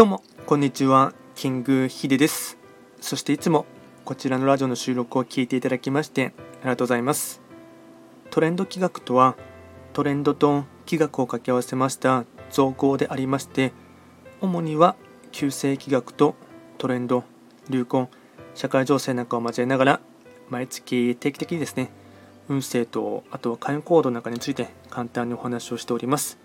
どうも、こんにちは。キングヒデです。そしていつもこちらのラジオの収録を聞いていただきましてありがとうございます。トレンド企画とは、トレンドと企画を掛け合わせました造語でありまして、主には旧世企画とトレンド、流行、社会情勢なんかを交えながら、毎月定期的にですね、運勢とあとは会員行動なんかについて簡単にお話をしております。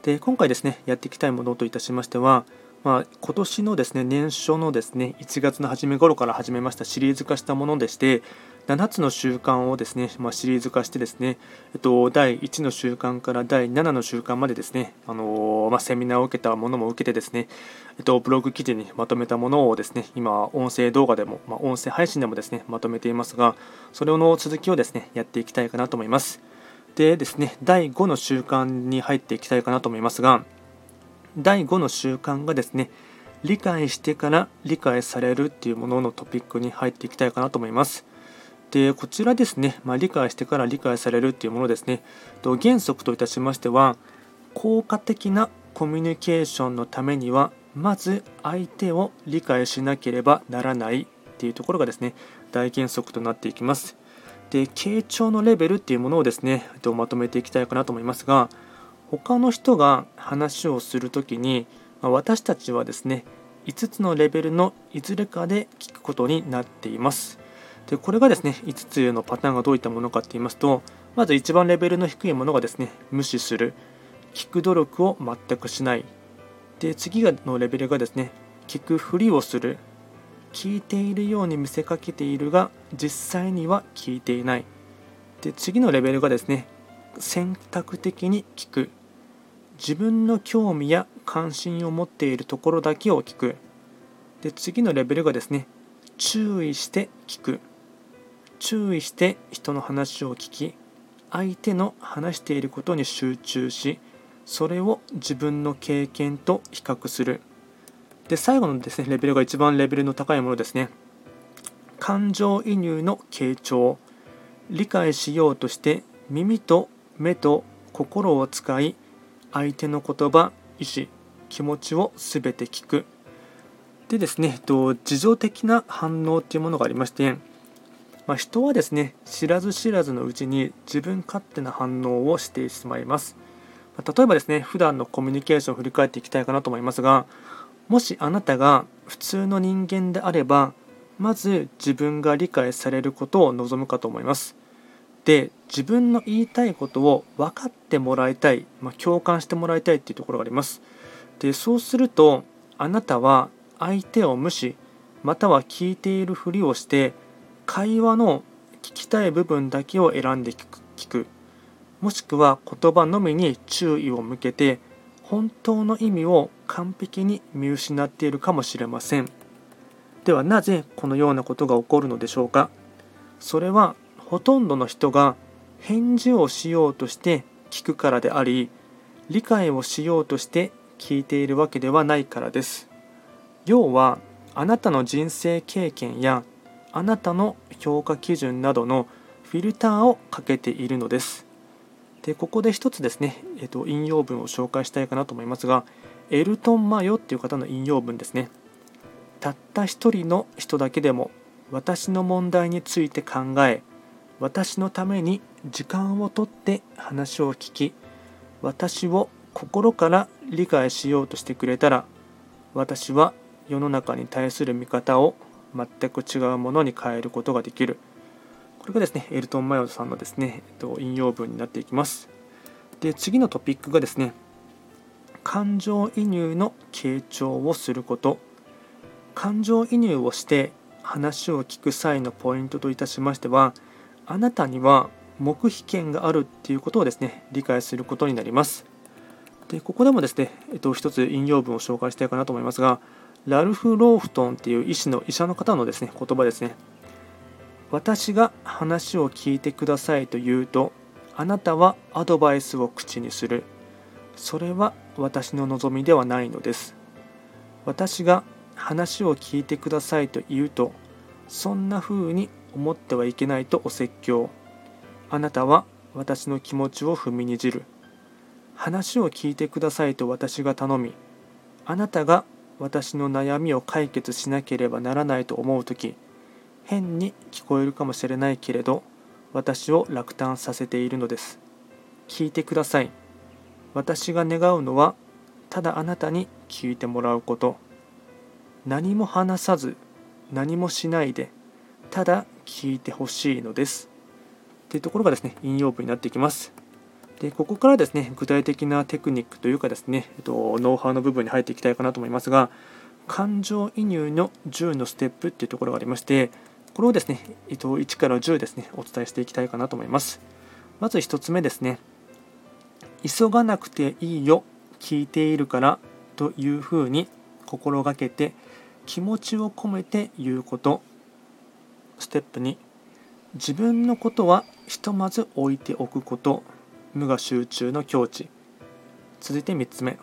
で今回ですねやっていきたいものといたしましては、まあ、今年のですね年初のですね1月の初め頃から始めましたシリーズ化したものでして7つの習慣をですね、まあ、シリーズ化してですね、えっと、第1の習慣から第7の習慣までですね、あのーまあ、セミナーを受けたものも受けてですね、えっと、ブログ記事にまとめたものをですね今音声動画でも、まあ、音声配信でもですねまとめていますがそれの続きをですねやっていきたいかなと思います。でですね、第5の習慣に入っていきたいかなと思いますが、第5の習慣がですね、理解してから理解されるっていうもののトピックに入っていきたいかなと思います。で、こちらですね、まあ、理解してから理解されるっていうものですね、と原則といたしましては、効果的なコミュニケーションのためには、まず相手を理解しなければならないっていうところがですね、大原則となっていきます。で傾聴のレベルっていうものをですねとまとめていきたいかなと思いますが他の人が話をするときに私たちはですね5つのレベルのいずれかで聞くことになっています。でこれがですね5つのパターンがどういったものかって言いますとまず一番レベルの低いものがですね無視する聞く努力を全くしない。で次のレベルがですね聞くふりをする聞いているように見せかけているが実際には聞いていない。で次のレベルがですね選択的に聞く。自分の興味や関心を持っているところだけを聞く。で次のレベルがですね注意して聞く。注意して人の話を聞き相手の話していることに集中しそれを自分の経験と比較する。で最後のですねレベルが一番レベルの高いものですね。感情移入の傾聴。理解しようとして耳と目と心を使い相手の言葉意思気持ちを全て聞く。でですね自情的な反応っていうものがありまして、まあ、人はですね知らず知らずのうちに自分勝手な反応をしてしまいます。ま例えばですね普段のコミュニケーションを振り返っていきたいかなと思いますがもしあなたが普通の人間であればまず自分が理解されることを望むかと思います。で自分の言いたいことを分かってもらいたい、まあ、共感してもらいたいっていうところがあります。でそうするとあなたは相手を無視または聞いているふりをして会話の聞きたい部分だけを選んで聞く。聞くもしくは言葉のみに注意を向けて本当の意味を完璧に見失っているかもしれません。ではなぜこのようなことが起こるのでしょうか？それはほとんどの人が返事をしようとして聞くからであり理解をしようとして聞いているわけではないからです。要はあなたの人生経験やあなたの評価基準などのフィルターをかけているのです。でここで一つですね、えっと、引用文を紹介したいかなと思いますがエルトン・マヨっていう方の引用文ですね。たった一人の人だけでも私の問題について考え私のために時間をとって話を聞き私を心から理解しようとしてくれたら私は世の中に対する見方を全く違うものに変えることができる。これがですねエルトン・マヨさんのですね、えっと、引用文になっていきます。で次のトピックがですね感情移入の傾聴をすること。感情移入をして話を聞く際のポイントといたしましてはあなたには黙秘権があるっていうことをですね理解することになります。でここでもですね、えっと、一つ引用文を紹介したいかなと思いますがラルフ・ローフトンっていう医師の医者の方のですね言葉ですね私が話を聞いてくださいと言うとあなたはアドバイスを口にする。それは私の望みではないのです。私が話を聞いてくださいと言うとそんな風に思ってはいけないとお説教。あなたは私の気持ちを踏みにじる。話を聞いてくださいと私が頼みあなたが私の悩みを解決しなければならないと思う時変に聞こえるかもしれないけれど私を落胆させているのです。聞いてください。私が願うのはただあなたに聞いてもらうこと。何も話さず何もしないでただ聞いてほしいのです。というところがですね引用文になっていきます。でここからですね具体的なテクニックというかですね、えっと、ノウハウの部分に入っていきたいかなと思いますが感情移入の10のステップっていうところがありましてこれをですね、えっと、1から10ですねお伝えしていきたいかなと思います。まず1つ目ですね急がなくていいよ聞いているからというふうに心がけて気持ちを込めて言うこと。ステップ2自分のことはひとまず置いておくこと。無我集中の境地。続いて3つ目。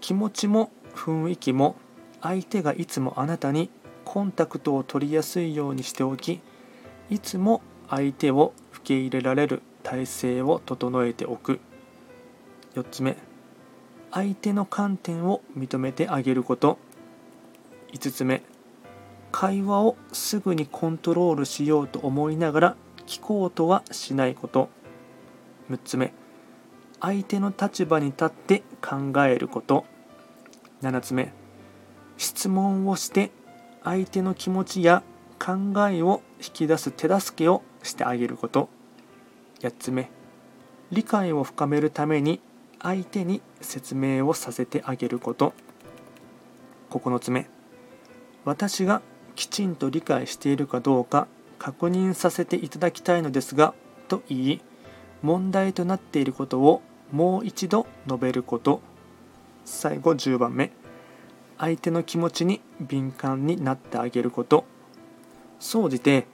気持ちも雰囲気も相手がいつもあなたにコンタクトを取りやすいようにしておきいつも相手を受け入れられる体制を整えておく。4つ目。相手の観点を認めてあげること。5つ目。会話をすぐにコントロールしようと思いながら聞こうとはしないこと。6つ目。相手の立場に立って考えること。7つ目。質問をして相手の気持ちや考えを引き出す手助けをしてあげること。8つ目。理解を深めるために相手に説明をさせてあげること。9つ目。私がきちんと理解しているかどうか確認させていただきたいのですがと言い問題となっていることをもう一度述べること。最後10番目。相手の気持ちに敏感になってあげること。総じて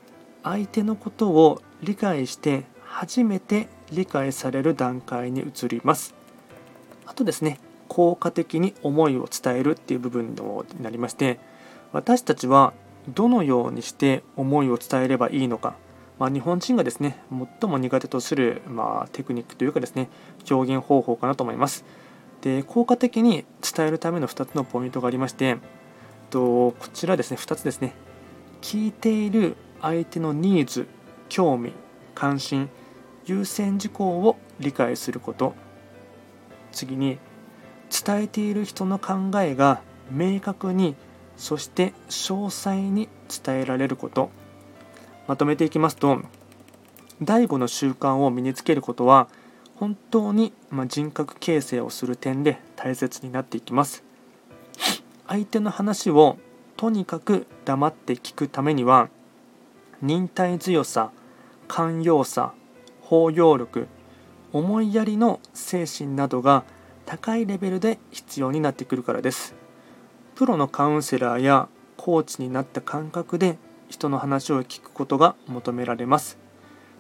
相手のことを理解して初めて理解される段階に移ります。あとですね効果的に思いを伝えるっていう部分になりまして私たちはどのようにして思いを伝えればいいのか。まあ、日本人がですね最も苦手とする、まあ、テクニックというかですね表現方法かなと思います。で効果的に伝えるための2つのポイントがありましてとこちらですね2つですね。聞いている相手のニーズ興味関心優先事項を理解すること。次に伝えている人の考えが明確にそして詳細に伝えられること。まとめていきますと第5の習慣を身につけることは本当に人格形成をする点で大切になっていきます。相手の話をとにかく黙って聞くためには忍耐強さ寛容さ包容力思いやりの精神などが高いレベルで必要になってくるからです。プロのカウンセラーやコーチになった感覚で人の話を聞くことが求められます。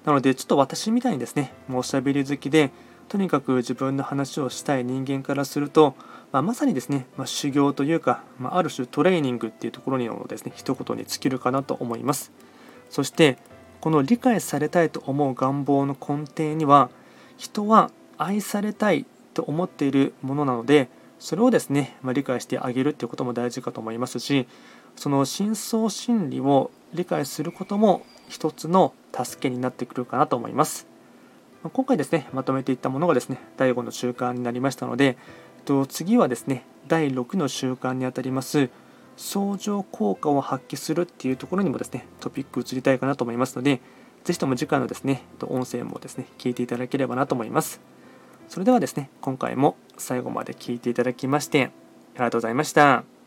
なのでちょっと私みたいにですね、もうおしゃべり好きで、とにかく自分の話をしたい人間からすると、まあ、まさにですね、まあ、修行というか、まあ、ある種トレーニングっていうところにもですね、一言に尽きるかなと思います。そして、この理解されたいと思う願望の根底には、人は愛されたいと思っているものなので、それをですね、まあ、理解してあげるっていうことも大事かと思いますしその深層心理を理解することも一つの助けになってくるかなと思います。今回ですねまとめていったものがですね第5の習慣になりましたので次はですね第6の習慣にあたります相乗効果を発揮するっていうところにもですねトピック移りたいかなと思いますのでぜひとも次回のですね音声もですね聞いていただければなと思います。それではですね今回も最後まで聞いていただきましてありがとうございました。